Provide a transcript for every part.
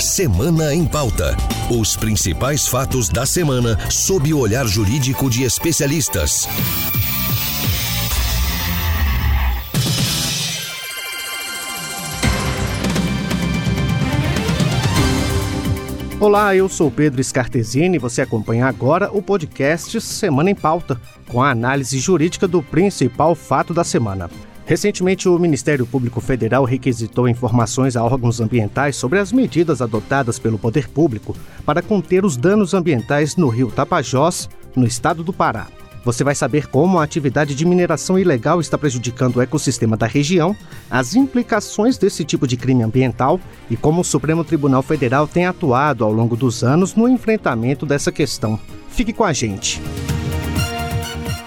Semana em Pauta. Os principais fatos da semana sob o olhar jurídico de especialistas. Olá, eu sou Pedro Scartesini e você acompanha agora o podcast Semana em Pauta, com a análise jurídica do principal fato da semana. Recentemente, o Ministério Público Federal requisitou informações a órgãos ambientais sobre as medidas adotadas pelo poder público para conter os danos ambientais no rio Tapajós, no estado do Pará. Você vai saber como a atividade de mineração ilegal está prejudicando o ecossistema da região, as implicações desse tipo de crime ambiental e como o Supremo Tribunal Federal tem atuado ao longo dos anos no enfrentamento dessa questão. Fique com a gente.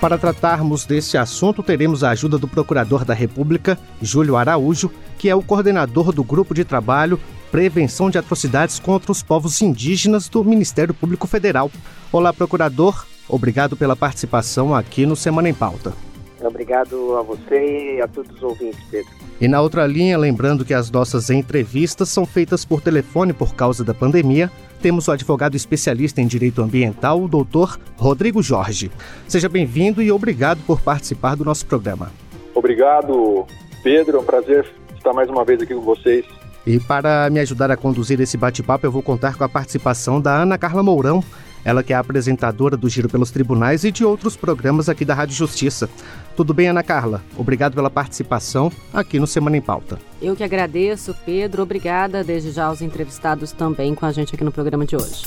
Para tratarmos desse assunto, teremos a ajuda do Procurador da República, Júlio Araújo, que é o coordenador do Grupo de Trabalho Prevenção de Atrocidades contra os Povos Indígenas do Ministério Público Federal. Olá, procurador. Obrigado pela participação aqui no Semana em Pauta. Obrigado a você e a todos os ouvintes, Pedro. E na outra linha, lembrando que as nossas entrevistas são feitas por telefone por causa da pandemia, temos o advogado especialista em direito ambiental, o doutor Rodrigo Jorge. Seja bem-vindo e obrigado por participar do nosso programa. Obrigado, Pedro. É um prazer estar mais uma vez aqui com vocês. E para me ajudar a conduzir esse bate-papo, eu vou contar com a participação da Ana Carla Mourão, ela que é apresentadora do Giro pelos Tribunais e de outros programas aqui da Rádio Justiça. Tudo bem, Ana Carla? Obrigado pela participação aqui no Semana em Pauta. Eu que agradeço, Pedro. Obrigada desde já aos entrevistados também com a gente aqui no programa de hoje.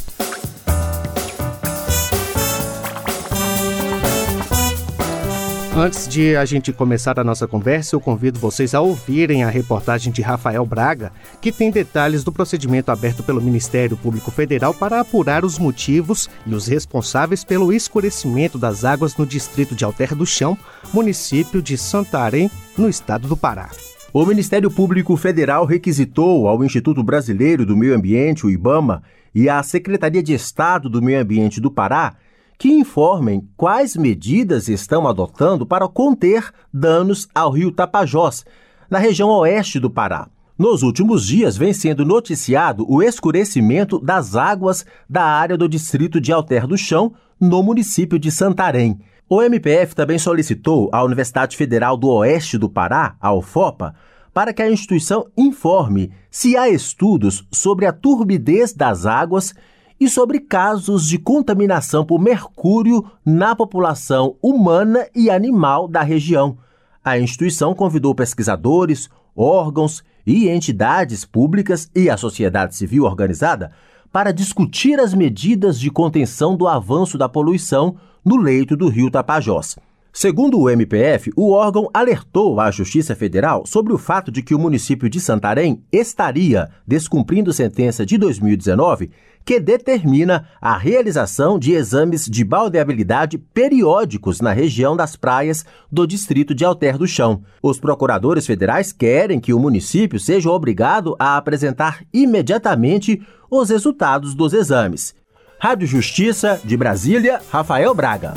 Antes de a gente começar a nossa conversa, eu convido vocês a ouvirem a reportagem de Rafael Braga, que tem detalhes do procedimento aberto pelo Ministério Público Federal para apurar os motivos e os responsáveis pelo escurecimento das águas no distrito de Alter do Chão, município de Santarém, no estado do Pará. O Ministério Público Federal requisitou ao Instituto Brasileiro do Meio Ambiente, o IBAMA, e à Secretaria de Estado do Meio Ambiente do Pará que informem quais medidas estão adotando para conter danos ao rio Tapajós, na região oeste do Pará. Nos últimos dias, vem sendo noticiado o escurecimento das águas da área do distrito de Alter do Chão, no município de Santarém. O MPF também solicitou à Universidade Federal do Oeste do Pará, a UFOPA, para que a instituição informe se há estudos sobre a turbidez das águas e sobre casos de contaminação por mercúrio na população humana e animal da região. A instituição convidou pesquisadores, órgãos e entidades públicas e a sociedade civil organizada para discutir as medidas de contenção do avanço da poluição no leito do rio Tapajós. Segundo o MPF, o órgão alertou à Justiça Federal sobre o fato de que o município de Santarém estaria descumprindo sentença de 2019 que determina a realização de exames de baldeabilidade periódicos na região das praias do distrito de Alter do Chão. Os procuradores federais querem que o município seja obrigado a apresentar imediatamente os resultados dos exames. Rádio Justiça de Brasília, Rafael Braga.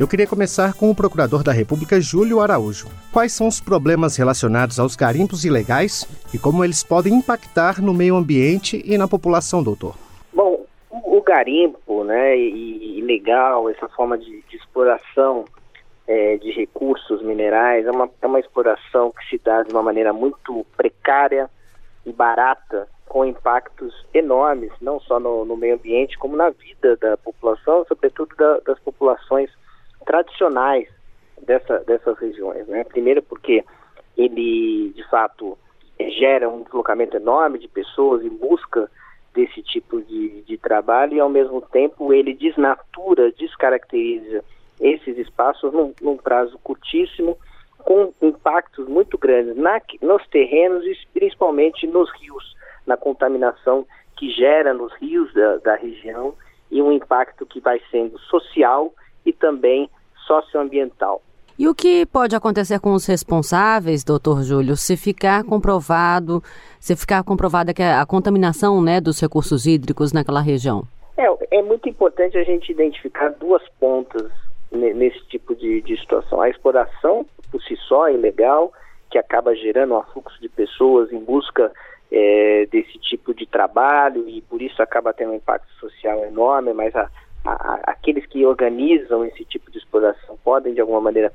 Eu queria começar com o Procurador da República, Júlio Araújo. Quais são os problemas relacionados aos garimpos ilegais e como eles podem impactar no meio ambiente e na população, doutor? Bom, o garimpo né, ilegal, essa forma de, de exploração é, de recursos minerais, é uma, é uma exploração que se dá de uma maneira muito precária e barata, com impactos enormes, não só no, no meio ambiente, como na vida da população, sobretudo da, das populações tradicionais dessa, dessas regiões. Né? Primeiro porque ele, de fato, gera um deslocamento enorme de pessoas em busca desse tipo de, de trabalho e, ao mesmo tempo, ele desnatura, descaracteriza esses espaços num, num prazo curtíssimo, com impactos muito grandes na, nos terrenos e principalmente nos rios, na contaminação que gera nos rios da, da região e um impacto que vai sendo social e também socioambiental. E o que pode acontecer com os responsáveis, doutor Júlio, se ficar comprovado, se ficar comprovada que a contaminação né, dos recursos hídricos naquela região? É, é muito importante a gente identificar duas pontas nesse tipo de, de situação. A exploração por si só é ilegal, que acaba gerando um fluxo de pessoas em busca é, de desse tipo de trabalho e por isso acaba tendo um impacto social enorme, mas a, a, aqueles que organizam esse tipo de exploração podem de alguma maneira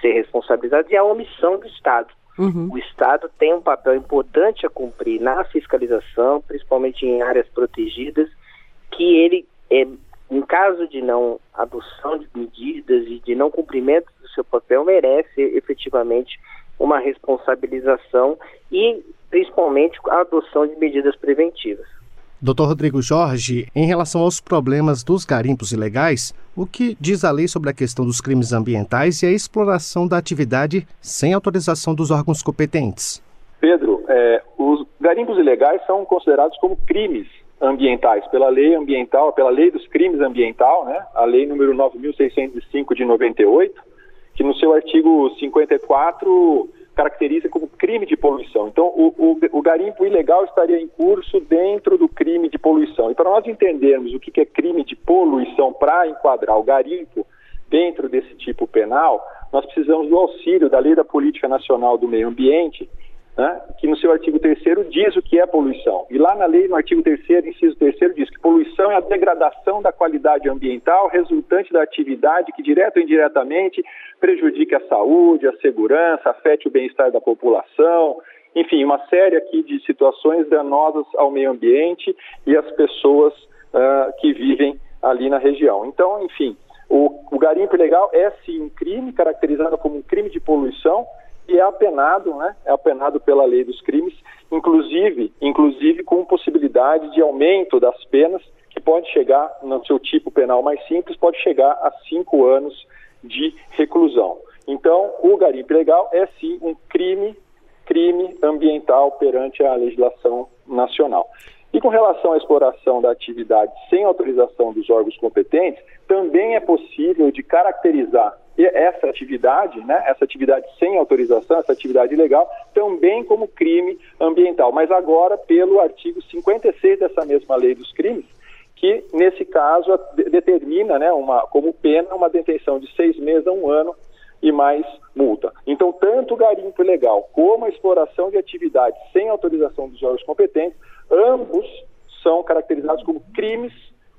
ser responsabilizados e a omissão do Estado. Uhum. O Estado tem um papel importante a cumprir na fiscalização, principalmente em áreas protegidas, que ele, é, em caso de não adoção de medidas e de não cumprimento do seu papel, merece efetivamente uma responsabilização e principalmente a adoção de medidas preventivas. Doutor Rodrigo Jorge, em relação aos problemas dos garimpos ilegais, o que diz a lei sobre a questão dos crimes ambientais e a exploração da atividade sem autorização dos órgãos competentes? Pedro, é, os garimpos ilegais são considerados como crimes ambientais pela lei ambiental, pela lei dos crimes ambiental, né? A lei número 9605 de 98, que no seu artigo 54 caracteriza como crime de poluição. Então, o, o, o, garimpo ilegal estaria em curso dentro do crime de poluição. E para nós entendermos o que, é crime de poluição para enquadrar o garimpo dentro desse tipo penal, nós precisamos do auxílio da Lei da Política Nacional do Meio Ambiente, né, que no seu artigo 3 diz o que é poluição. E lá na lei, no artigo 3 inciso 3 diz que poluição é a degradação da qualidade ambiental resultante da atividade que, direto ou indiretamente, prejudique a saúde, a segurança, afete o bem-estar da população, enfim, uma série aqui de situações danosas ao meio ambiente e às pessoas uh, que vivem ali na região. Então, enfim, o, o garimpo ilegal é sim um crime, caracterizado como um crime de poluição, e é apenado, né? É apenado pela lei dos crimes, inclusive, inclusive com possibilidade de aumento das penas, que pode chegar, no seu tipo penal mais simples, pode chegar a cinco anos de reclusão. Então, o garimpo ilegal é sim um crime, crime ambiental perante a legislação nacional. E com relação à exploração da atividade sem autorização dos órgãos competentes, também é possível de caracterizar essa atividade, né, essa atividade sem autorização, essa atividade ilegal, também como crime ambiental, mas agora pelo artigo 56 dessa mesma lei dos crimes, que nesse caso determina né, uma, como pena uma detenção de seis meses a um ano e mais multa. Então, tanto o garimpo ilegal como a exploração de atividades sem autorização dos órgãos competentes ambos são caracterizados como crimes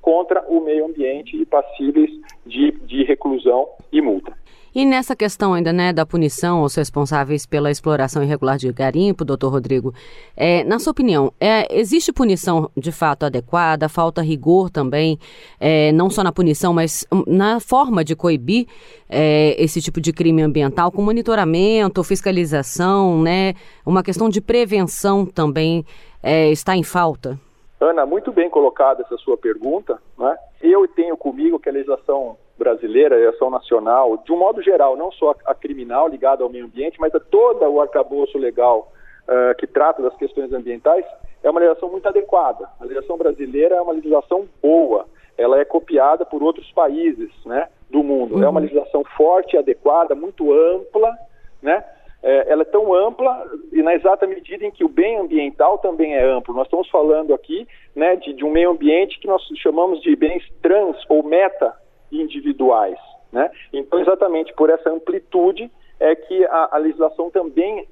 contra o meio ambiente e passíveis de, de reclusão e multa. E nessa questão ainda, né, da punição aos responsáveis pela exploração irregular de garimpo, doutor Rodrigo, é, na sua opinião, é, existe punição de fato adequada, falta rigor também, é, não só na punição, mas na forma de coibir é, esse tipo de crime ambiental, com monitoramento, fiscalização, né, uma questão de prevenção também é, está em falta? Ana, muito bem colocada essa sua pergunta. Né? Eu tenho comigo que a legislação brasileira, a legislação nacional, de um modo geral, não só a criminal ligada ao meio ambiente, mas a todo o arcabouço legal uh, que trata das questões ambientais, é uma legislação muito adequada. A legislação brasileira é uma legislação boa. Ela é copiada por outros países né, do mundo. Uhum. É uma uhum. legislação forte, adequada, muito ampla, né? É, ela é tão ampla e na exata medida em que o bem ambiental também é amplo. Nós estamos falando aqui né, de, de um meio ambiente que nós chamamos de bens trans ou meta individuais. Né? Então, exatamente por essa amplitude é que a, a legislação também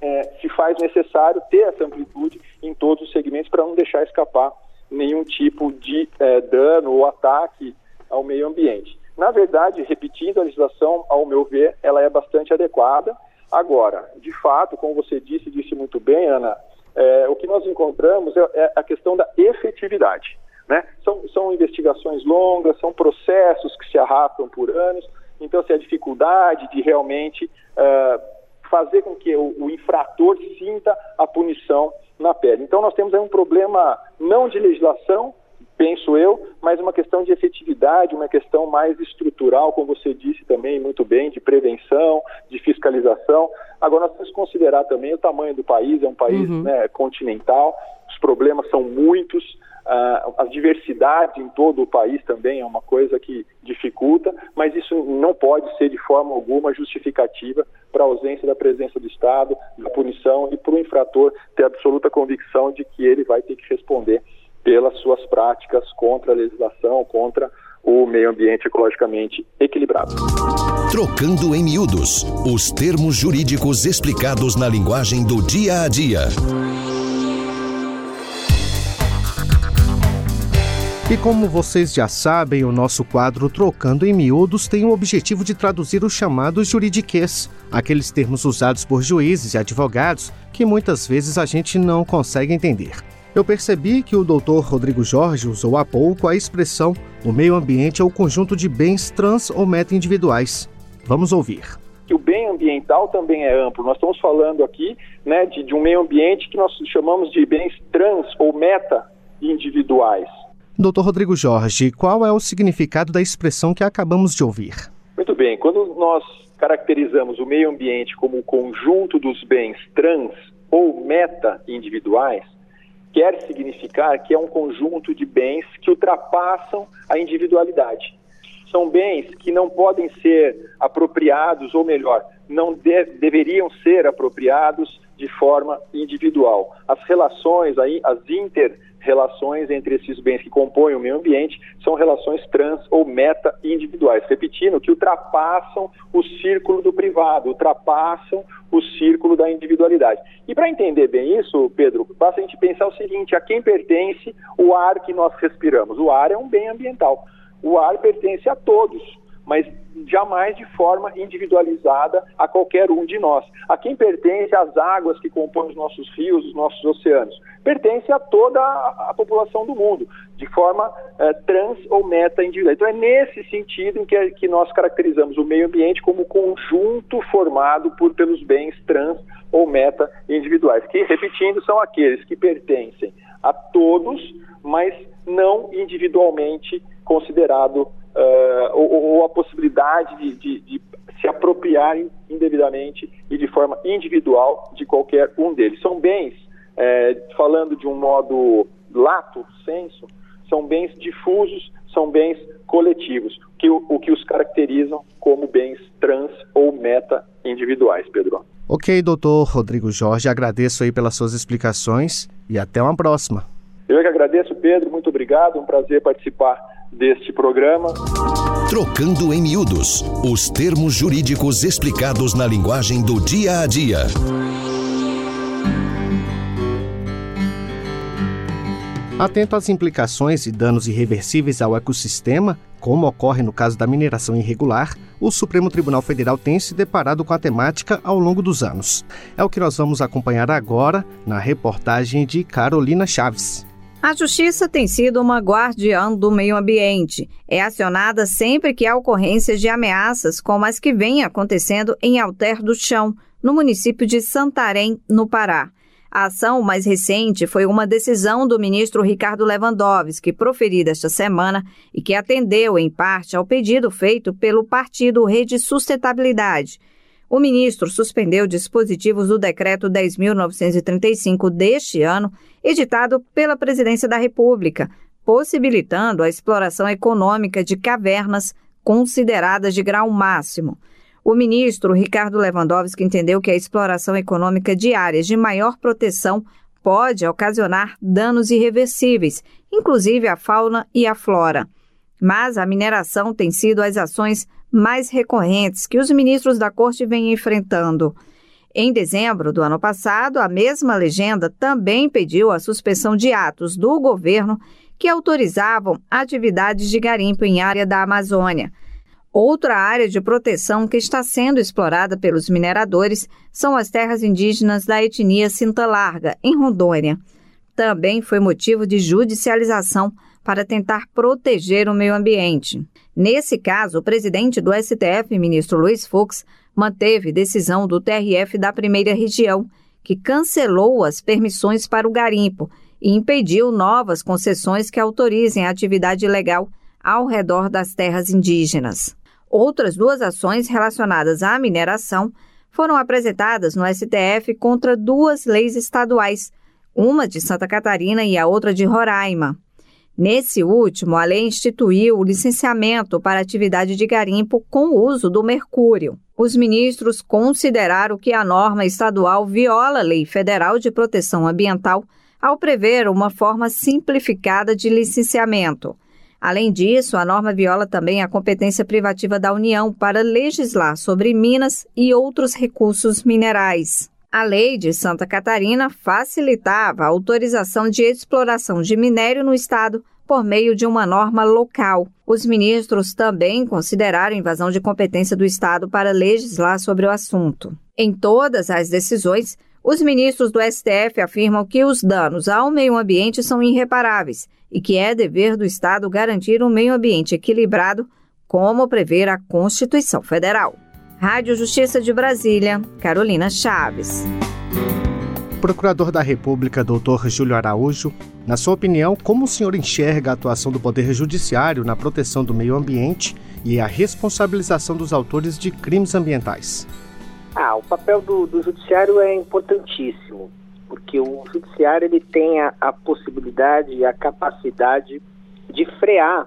é, se faz necessário ter essa amplitude em todos os segmentos para não deixar escapar nenhum tipo de é, dano ou ataque ao meio ambiente. Na verdade, repetindo, a legislação, ao meu ver, ela é bastante adequada Agora, de fato, como você disse, disse muito bem, Ana, é, o que nós encontramos é, é, a questão da efetividade. Né? São, são investigações longas, são processos que se arrastam por anos, então se assim, a dificuldade de realmente uh, fazer com que o, o, infrator sinta a punição na pele. Então nós temos aí um problema não de legislação, penso eu, mas uma questão de efetividade, uma questão mais estrutural, como você disse também muito bem, de prevenção, de fiscalização. Agora, nós temos que considerar também o tamanho do país, é um país uhum. né, continental, os problemas são muitos, uh, a diversidade em todo o país também é uma coisa que dificulta, mas isso não pode ser de forma alguma justificativa para a ausência da presença do Estado, da punição e para o infrator ter absoluta convicção de que ele vai ter que responder pelas suas práticas contra a legislação, contra o meio ambiente ecologicamente equilibrado. Trocando em miúdos os termos jurídicos explicados na linguagem do dia a dia. E como vocês já sabem, o nosso quadro Trocando em Miúdos tem o objetivo de traduzir os chamados juridiquês, aqueles termos usados por juízes e advogados que muitas vezes a gente não consegue entender. Eu percebi que o Dr. Rodrigo Jorge usou há pouco a expressão o meio ambiente é o conjunto de bens trans ou meta-individuais. Vamos ouvir. o bem ambiental também é amplo. Nós estamos falando aqui né, de, de um meio ambiente que nós chamamos de bens trans ou meta-individuais. Doutor Rodrigo Jorge, qual é o significado da expressão que acabamos de ouvir? Muito bem, quando nós caracterizamos o meio ambiente como o conjunto dos bens trans ou meta-individuais, quer significar que é um conjunto de bens que ultrapassam a individualidade. São bens que não podem ser apropriados, ou melhor, não de deveriam ser apropriados de forma individual. As relações, as inter relações entre esses bens que compõem o meio ambiente são relações trans ou meta-individuais, repetindo, que ultrapassam o círculo do privado, ultrapassam o círculo da individualidade. E para entender bem isso, Pedro, basta a gente pensar o seguinte: a quem pertence o ar que nós respiramos? O ar é um bem ambiental. O ar pertence a todos mas jamais de forma individualizada a qualquer um de nós. A quem pertence as águas que compõem os nossos rios, os nossos oceanos? Pertence a toda a, população do mundo, de forma eh, trans ou meta individual. Então é nesse sentido em que, que nós caracterizamos o meio ambiente como conjunto formado por pelos bens trans ou meta individuais, que, repetindo, são aqueles que pertencem a todos, mas não individualmente considerado uh, ou, ou, a possibilidade de, de, de se apropriarem indevidamente e de forma individual de qualquer um deles. São bens, é, falando de um modo lato, senso, são bens difusos, são bens coletivos, que, o, o que os caracterizam como bens trans ou meta-individuais, Pedro. Ok, doutor Rodrigo Jorge, agradeço aí pelas suas explicações e até uma próxima. Eu é que agradeço, Pedro, muito obrigado, um prazer participar deste programa. Trocando em miúdos os termos jurídicos explicados na linguagem do dia a dia. Atento às implicações e danos irreversíveis ao ecossistema, como ocorre no caso da mineração irregular, o Supremo Tribunal Federal tem se deparado com a temática ao longo dos anos. É o que nós vamos acompanhar agora na reportagem de Carolina Chaves. A Justiça tem sido uma guardiã do meio ambiente. É acionada sempre que há ocorrências de ameaças, como as que vêm acontecendo em Alter do Chão, no município de Santarém, no Pará. A ação mais recente foi uma decisão do ministro Ricardo Lewandowski, proferida esta semana e que atendeu, em parte, ao pedido feito pelo partido Rede Sustentabilidade. O ministro suspendeu dispositivos do decreto 10.935 deste ano, editado pela Presidência da República, possibilitando a exploração econômica de cavernas consideradas de grau máximo. O ministro Ricardo Lewandowski entendeu que a exploração econômica de áreas de maior proteção pode ocasionar danos irreversíveis, inclusive à fauna e à flora. Mas a mineração tem sido as ações mais recorrentes que os ministros da Corte vêm enfrentando. Em dezembro do ano passado, a mesma legenda também pediu a suspensão de atos do governo que autorizavam atividades de garimpo em área da Amazônia. Outra área de proteção que está sendo explorada pelos mineradores são as terras indígenas da etnia Cinta Larga, em Rondônia. Também foi motivo de judicialização para tentar proteger o meio ambiente. Nesse caso, o presidente do STF, ministro Luiz Fux, manteve decisão do TRF da primeira região, que cancelou as permissões para o garimpo e impediu novas concessões que autorizem a atividade ilegal ao redor das terras indígenas. Outras duas ações relacionadas à mineração foram apresentadas no STF contra duas leis estaduais, uma de Santa Catarina e a outra de Roraima. Nesse último, a lei instituiu o licenciamento para atividade de garimpo com uso do mercúrio. Os ministros consideraram que a norma estadual viola a Lei Federal de Proteção Ambiental ao prever uma forma simplificada de licenciamento. Além disso, a norma viola também a competência privativa da União para legislar sobre minas e outros recursos minerais. A lei de Santa Catarina facilitava a autorização de exploração de minério no estado por meio de uma norma local. Os ministros também consideraram invasão de competência do Estado para legislar sobre o assunto. Em todas as decisões, os ministros do STF afirmam que os danos ao meio ambiente são irreparáveis e que é dever do Estado garantir um meio ambiente equilibrado, como prevê a Constituição Federal. Rádio Justiça de Brasília, Carolina Chaves. Procurador da República, doutor Júlio Araújo, na sua opinião, como o senhor enxerga a atuação do Poder Judiciário na proteção do meio ambiente e a responsabilização dos autores de crimes ambientais? Ah, o papel do, do Judiciário é importantíssimo, porque o Judiciário ele tem a, a possibilidade e a capacidade de frear,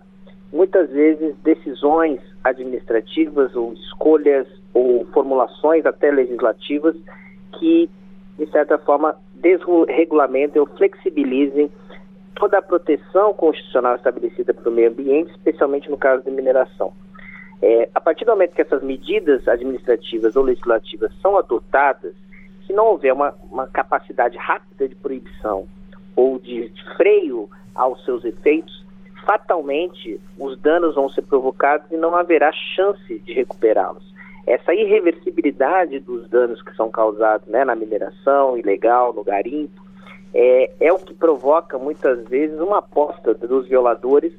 muitas vezes, decisões administrativas ou escolhas ou formulações até legislativas que de certa forma, desregulamentem ou flexibilizem toda a proteção constitucional estabelecida para o meio ambiente, especialmente no caso de mineração. É, a partir do momento que essas medidas administrativas ou legislativas são adotadas, se não houver uma, uma capacidade rápida de proibição ou de, freio aos seus efeitos, fatalmente os danos vão ser provocados e não haverá chance de recuperá-los essa irreversibilidade dos danos que são causados né, na mineração ilegal, no garimpo, é, é o que provoca muitas vezes uma aposta dos violadores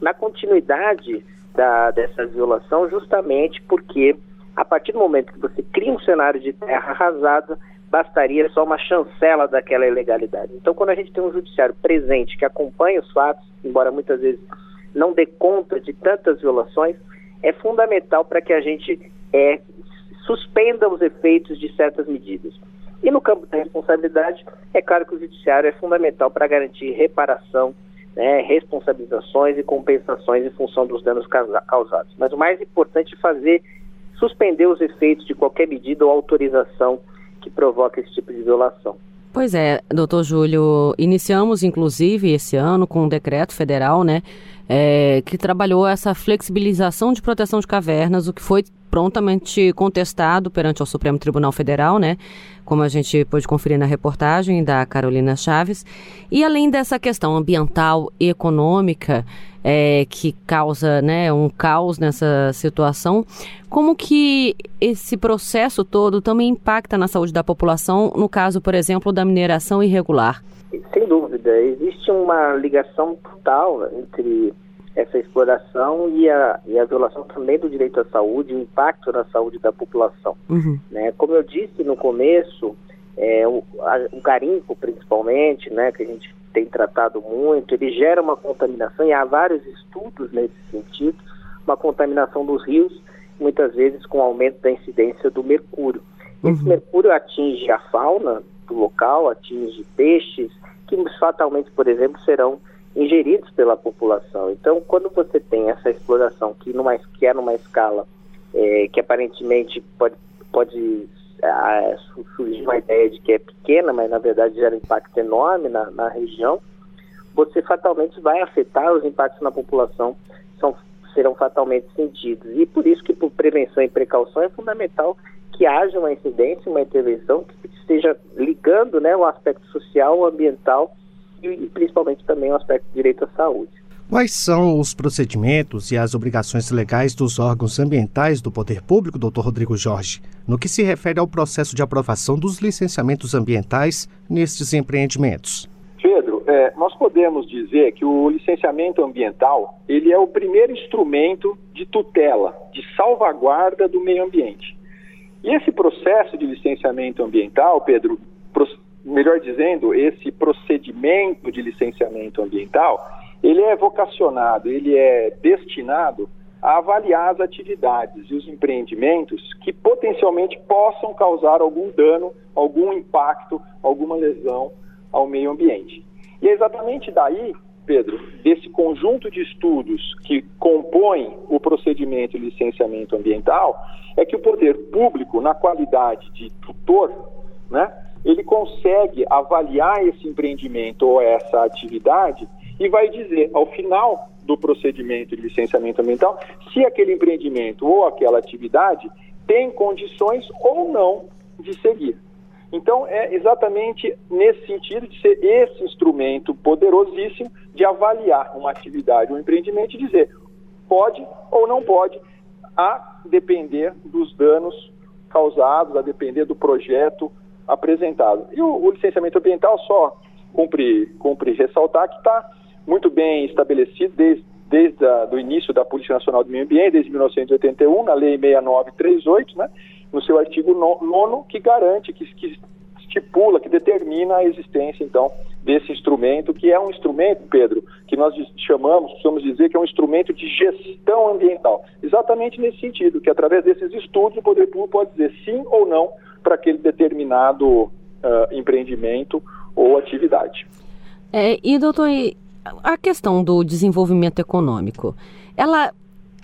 na continuidade da, dessa violação, justamente porque a partir do momento que você cria um cenário de terra arrasada, bastaria só uma chancela daquela ilegalidade. Então, quando a gente tem um judiciário presente que acompanha os fatos, embora muitas vezes não dê conta de tantas violações, é fundamental para que a gente é, suspenda os efeitos de certas medidas. E no campo da responsabilidade, é claro que o judiciário é fundamental para garantir reparação, né, responsabilizações e compensações em função dos danos causados. Mas o mais importante é fazer suspender os efeitos de qualquer medida ou autorização que provoque esse tipo de violação. Pois é, doutor Júlio, iniciamos inclusive esse ano com um decreto federal, né, é, que trabalhou essa flexibilização de proteção de cavernas, o que foi prontamente contestado perante o Supremo Tribunal Federal, né? Como a gente pôde conferir na reportagem da Carolina Chaves. E além dessa questão ambiental e econômica, é, que causa né, um caos nessa situação, como que esse processo todo também impacta na saúde da população, no caso, por exemplo, da mineração irregular? Sem dúvida, existe uma ligação total entre essa exploração e a, e a violação também do direito à saúde, o impacto na saúde da população. Uhum. Né? Como eu disse no começo, é, o, a, o garimpo principalmente, né, que a gente tem tratado muito, ele gera uma contaminação, e há vários estudos nesse sentido, uma contaminação dos rios, muitas vezes com aumento da incidência do mercúrio. Uhum. Esse mercúrio atinge a fauna do local, atinge peixes, que fatalmente, por exemplo, serão ingeridos pela população. Então, quando você tem essa exploração que, numa, que é numa escala é, que aparentemente pode, pode é, surgir uma ideia de que é pequena, mas na verdade gera um impacto enorme na, na região, você fatalmente vai afetar os impactos na população, são, serão fatalmente sentidos. E por isso que por prevenção e precaução é fundamental que haja uma incidência, uma intervenção que esteja ligando né, o aspecto social, ambiental e principalmente também o aspecto de direito à saúde. Quais são os procedimentos e as obrigações legais dos órgãos ambientais do poder público, doutor Rodrigo Jorge, no que se refere ao processo de aprovação dos licenciamentos ambientais nestes empreendimentos? Pedro, é, nós podemos dizer que o licenciamento ambiental ele é o primeiro instrumento de tutela, de salvaguarda do meio ambiente. E esse processo de licenciamento ambiental, Pedro, melhor dizendo, esse procedimento de licenciamento ambiental, ele é vocacionado, ele é destinado a avaliar as atividades e os empreendimentos que potencialmente possam causar algum dano, algum impacto, alguma lesão ao meio ambiente. E é exatamente daí, Pedro, desse conjunto de estudos que compõem o procedimento de licenciamento ambiental, é que o poder público, na qualidade de tutor, né, ele consegue avaliar esse empreendimento ou essa atividade e vai dizer, ao final do procedimento de licenciamento ambiental, se aquele empreendimento ou aquela atividade tem condições ou não de seguir. Então, é exatamente nesse sentido de ser esse instrumento poderosíssimo de avaliar uma atividade, um empreendimento e dizer pode ou não pode, a depender dos danos causados, a depender do projeto apresentado. E o, o licenciamento ambiental só cumpre, cumpre ressaltar que está muito bem estabelecido desde, desde o início da Política Nacional do Meio Ambiente, desde 1981, na Lei 6938, né, no seu artigo 9 que garante, que, que estipula, que determina a existência, então, desse instrumento, que é um instrumento, Pedro, que nós chamamos, precisamos dizer que é um instrumento de gestão ambiental. Exatamente nesse sentido, que através desses estudos o poder público pode dizer sim ou não para aquele determinado uh, empreendimento ou atividade. É, e, doutor, a questão do desenvolvimento econômico, ela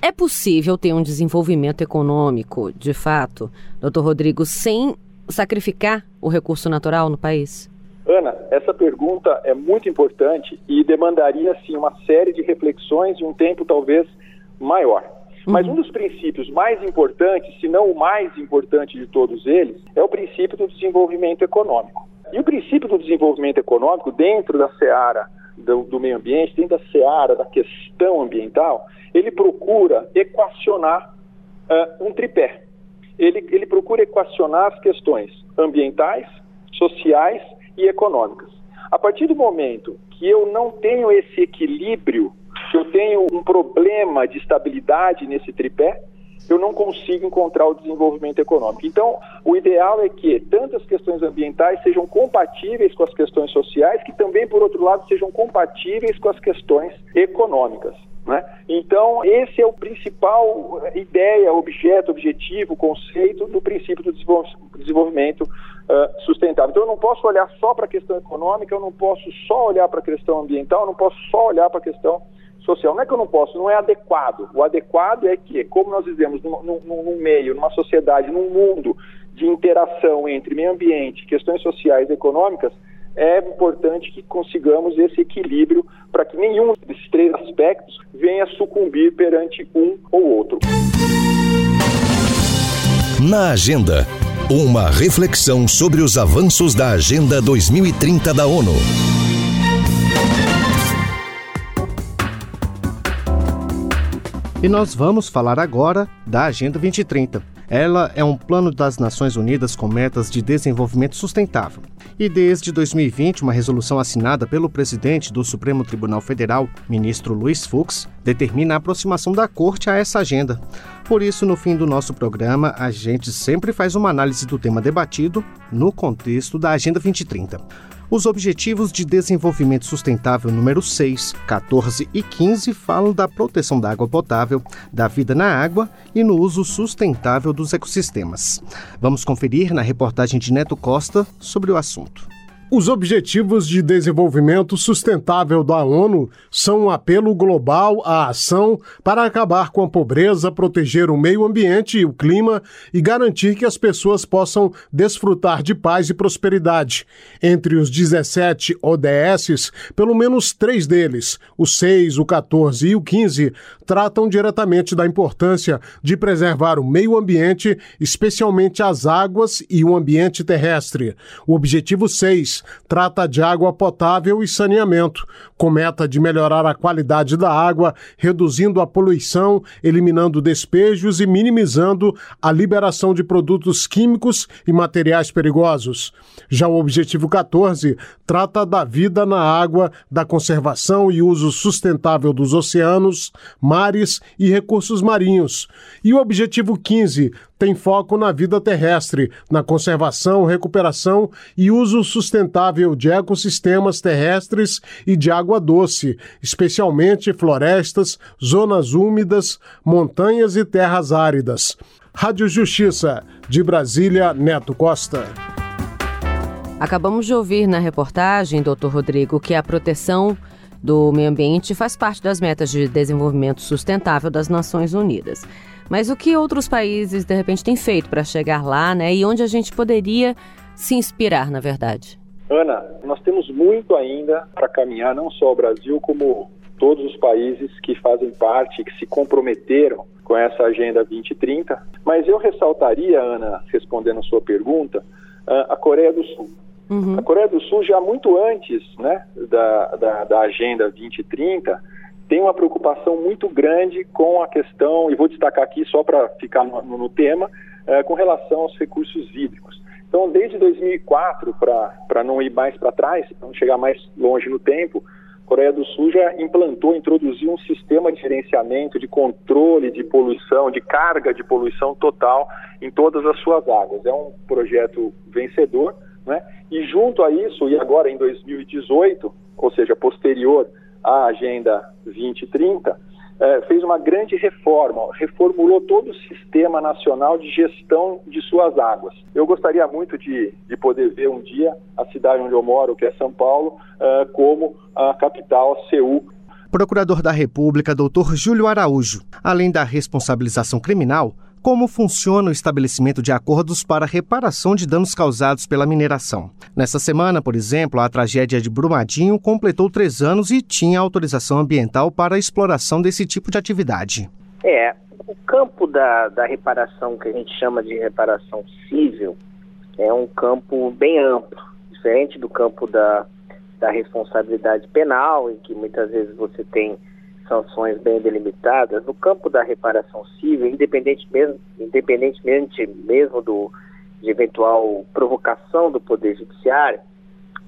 é possível ter um desenvolvimento econômico, de fato, doutor Rodrigo, sem sacrificar o recurso natural no país? Ana, essa pergunta é muito importante e demandaria sim uma série de reflexões e um tempo talvez maior. Uhum. Mas um dos princípios mais importantes, se não o mais importante de todos eles, é o princípio do desenvolvimento econômico. E o princípio do desenvolvimento econômico, dentro da seara do, do meio ambiente, dentro da seara da questão ambiental, ele procura equacionar uh, um tripé. Ele, ele procura equacionar as questões ambientais, sociais e econômicas. A partir do momento que eu não tenho esse equilíbrio, que eu tenho um problema de estabilidade nesse tripé, eu não consigo encontrar o desenvolvimento econômico. Então, o ideal é que tanto as questões ambientais sejam compatíveis com as questões sociais, que também, por outro lado, sejam compatíveis com as questões econômicas. Né? Então, esse é o principal ideia, objeto, objetivo, conceito do princípio do desenvolvimento uh, sustentável. Então, eu não posso olhar só para a questão econômica, eu não posso só olhar para a questão ambiental, eu não posso só olhar para a questão social. Não é que eu não posso, não é adequado. O adequado é que, como nós vivemos num, num, num meio, numa sociedade, num mundo de interação entre meio ambiente, questões sociais e econômicas, é importante que consigamos esse equilíbrio para que nenhum desses três aspectos venha sucumbir perante um ou outro. Na agenda, uma reflexão sobre os avanços da Agenda 2030 da ONU. E nós vamos falar agora da Agenda 2030. Ela é um plano das Nações Unidas com metas de desenvolvimento sustentável. E desde 2020, uma resolução assinada pelo presidente do Supremo Tribunal Federal, ministro Luiz Fux, determina a aproximação da Corte a essa agenda. Por isso, no fim do nosso programa, a gente sempre faz uma análise do tema debatido no contexto da Agenda 2030 os Objetivos de Desenvolvimento Sustentável número 6, 14 e 15 falam da proteção da água potável, da vida na água e no uso sustentável dos ecossistemas. Vamos conferir na reportagem de Neto Costa sobre o assunto. Os Objetivos de Desenvolvimento Sustentável da ONU são um apelo global à ação para acabar com a pobreza, proteger o meio ambiente e o clima e garantir que as pessoas possam desfrutar de paz e prosperidade. Entre os 17 ODSs, pelo menos três deles, o 6, o 14 e o 15, tratam diretamente da importância de preservar o meio ambiente, especialmente as águas e o ambiente terrestre. O objetivo 6 trata de água potável e saneamento, com meta de melhorar a qualidade da água, reduzindo a poluição, eliminando despejos e minimizando a liberação de produtos químicos e materiais perigosos. Já o objetivo 14 trata da vida na água, da conservação e uso sustentável dos oceanos, mares e recursos marinhos. E o objetivo 15 tem foco na vida terrestre, na conservação, recuperação e uso sustentável de ecossistemas terrestres e de água doce, especialmente florestas, zonas úmidas, montanhas e terras áridas. Rádio Justiça, de Brasília, Neto Costa. Acabamos de ouvir na reportagem, doutor Rodrigo, que a proteção do meio ambiente faz parte das metas de desenvolvimento sustentável das Nações Unidas. Mas o que outros países, de repente, têm feito para chegar lá, né? E onde a gente poderia se inspirar, na verdade? Ana, nós temos muito ainda para caminhar, não só o Brasil, como todos os países que fazem parte, que se comprometeram com essa Agenda 2030. Mas eu ressaltaria, Ana, respondendo a sua pergunta, a Coreia do Sul. Uhum. A Coreia do Sul, já muito antes né, da, da, da Agenda 2030, tem uma preocupação muito grande com a questão, e vou destacar aqui só para ficar no, no tema, é, com relação aos recursos hídricos. Então, desde 2004, para não ir mais para trás, para não chegar mais longe no tempo, a Coreia do Sul já implantou, introduziu um sistema de gerenciamento, de controle de poluição, de carga de poluição total em todas as suas águas. É um projeto vencedor, né? e junto a isso, e agora em 2018, ou seja, posterior à Agenda 2030, é, fez uma grande reforma, reformulou todo o sistema nacional de gestão de suas águas. Eu gostaria muito de, de poder ver um dia a cidade onde eu moro, que é São Paulo, é, como a capital, Seul, Procurador da República, Dr. Júlio Araújo. Além da responsabilização criminal, como funciona o estabelecimento de acordos para reparação de danos causados pela mineração. Nessa semana, por exemplo, a tragédia de Brumadinho completou três anos e tinha autorização ambiental para a exploração desse tipo de atividade. É, o campo da, da reparação, que a gente chama de reparação civil, é um campo bem amplo, diferente do campo da, da responsabilidade penal, em que muitas vezes você tem sanções bem delimitadas, no campo da reparação civil, independente mesmo, independentemente mesmo do, de eventual provocação do Poder Judiciário,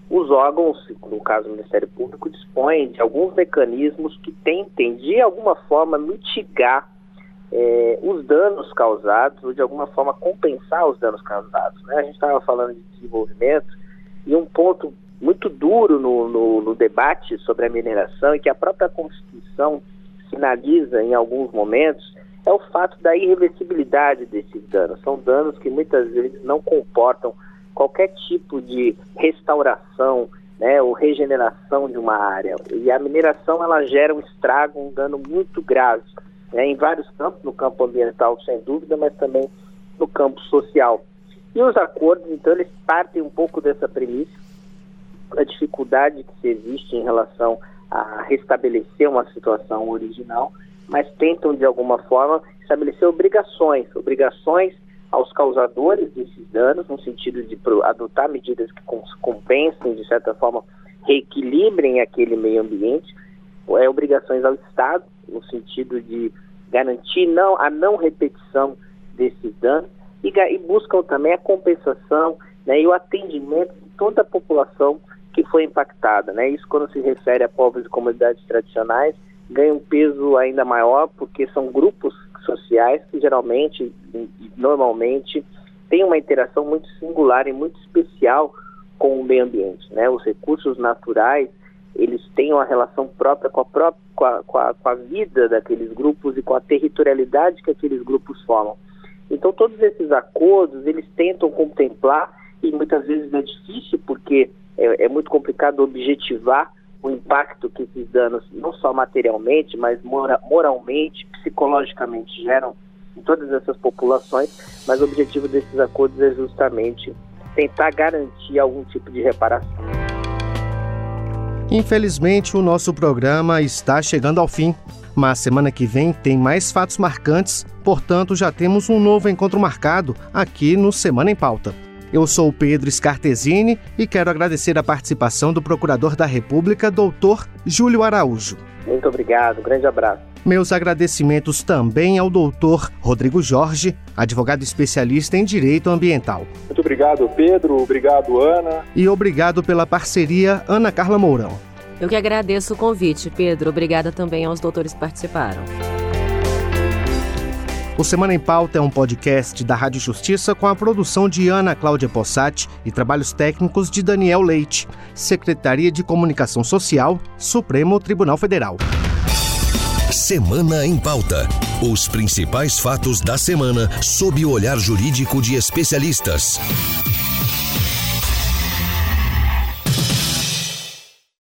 os órgãos, no caso o Ministério Público, dispõem de alguns mecanismos que tentem, de alguma forma, mitigar eh, os danos causados, ou de alguma forma compensar os danos causados. Né? A gente estava falando de desenvolvimento, e um ponto muito duro no, no, no, debate sobre a mineração e que a própria Constituição sinaliza em alguns momentos é o fato da irreversibilidade desses danos. São danos que muitas vezes não comportam qualquer tipo de restauração né, ou regeneração de uma área. E a mineração ela gera um estrago, um dano muito grave né, em vários campos, no campo ambiental sem dúvida, mas também no campo social. E os acordos, então, eles partem um pouco dessa premissa a dificuldade que existe em relação a restabelecer uma situação original, mas tentam de alguma forma estabelecer obrigações, obrigações aos causadores desses danos, no sentido de adotar medidas que compensem, de certa forma, reequilibrem aquele meio ambiente, é, obrigações ao Estado, no sentido de garantir não, a não repetição desses danos, e, e buscam também a compensação né, e o atendimento de toda a população que foi impactada. Né? Isso quando se refere a povos e comunidades tradicionais ganha um peso ainda maior porque são grupos sociais que geralmente, normalmente, têm uma interação muito singular e muito especial com o meio ambiente. Né? Os recursos naturais eles têm uma relação própria com a, própria, com a, com a, com a vida daqueles grupos e com a territorialidade que aqueles grupos formam. Então todos esses acordos eles tentam contemplar e muitas vezes é difícil porque é, é muito complicado objetivar o impacto que esses danos, não só materialmente, mas mora, moralmente, psicologicamente geram em todas essas populações, mas o objetivo desses acordos é justamente tentar garantir algum tipo de reparação. Infelizmente, o nosso programa está chegando ao fim. Mas semana que vem tem mais fatos marcantes, portanto, já temos um novo encontro marcado aqui no Semana em Pauta. Eu sou Pedro Scartesini e quero agradecer a participação do Procurador da República, doutor Júlio Araújo. Muito obrigado, grande abraço. Meus agradecimentos também ao doutor Rodrigo Jorge, advogado especialista em direito ambiental. Muito obrigado, Pedro. Obrigado, Ana. E obrigado pela parceria, Ana Carla Mourão. Eu que agradeço o convite, Pedro. Obrigada também aos doutores que participaram. O Semana em Pauta é um podcast da Rádio Justiça com a produção de Ana Cláudia Possati e trabalhos técnicos de Daniel Leite, Secretaria de Comunicação Social, Supremo Tribunal Federal. Semana em Pauta. Os principais fatos da semana sob o olhar jurídico de especialistas.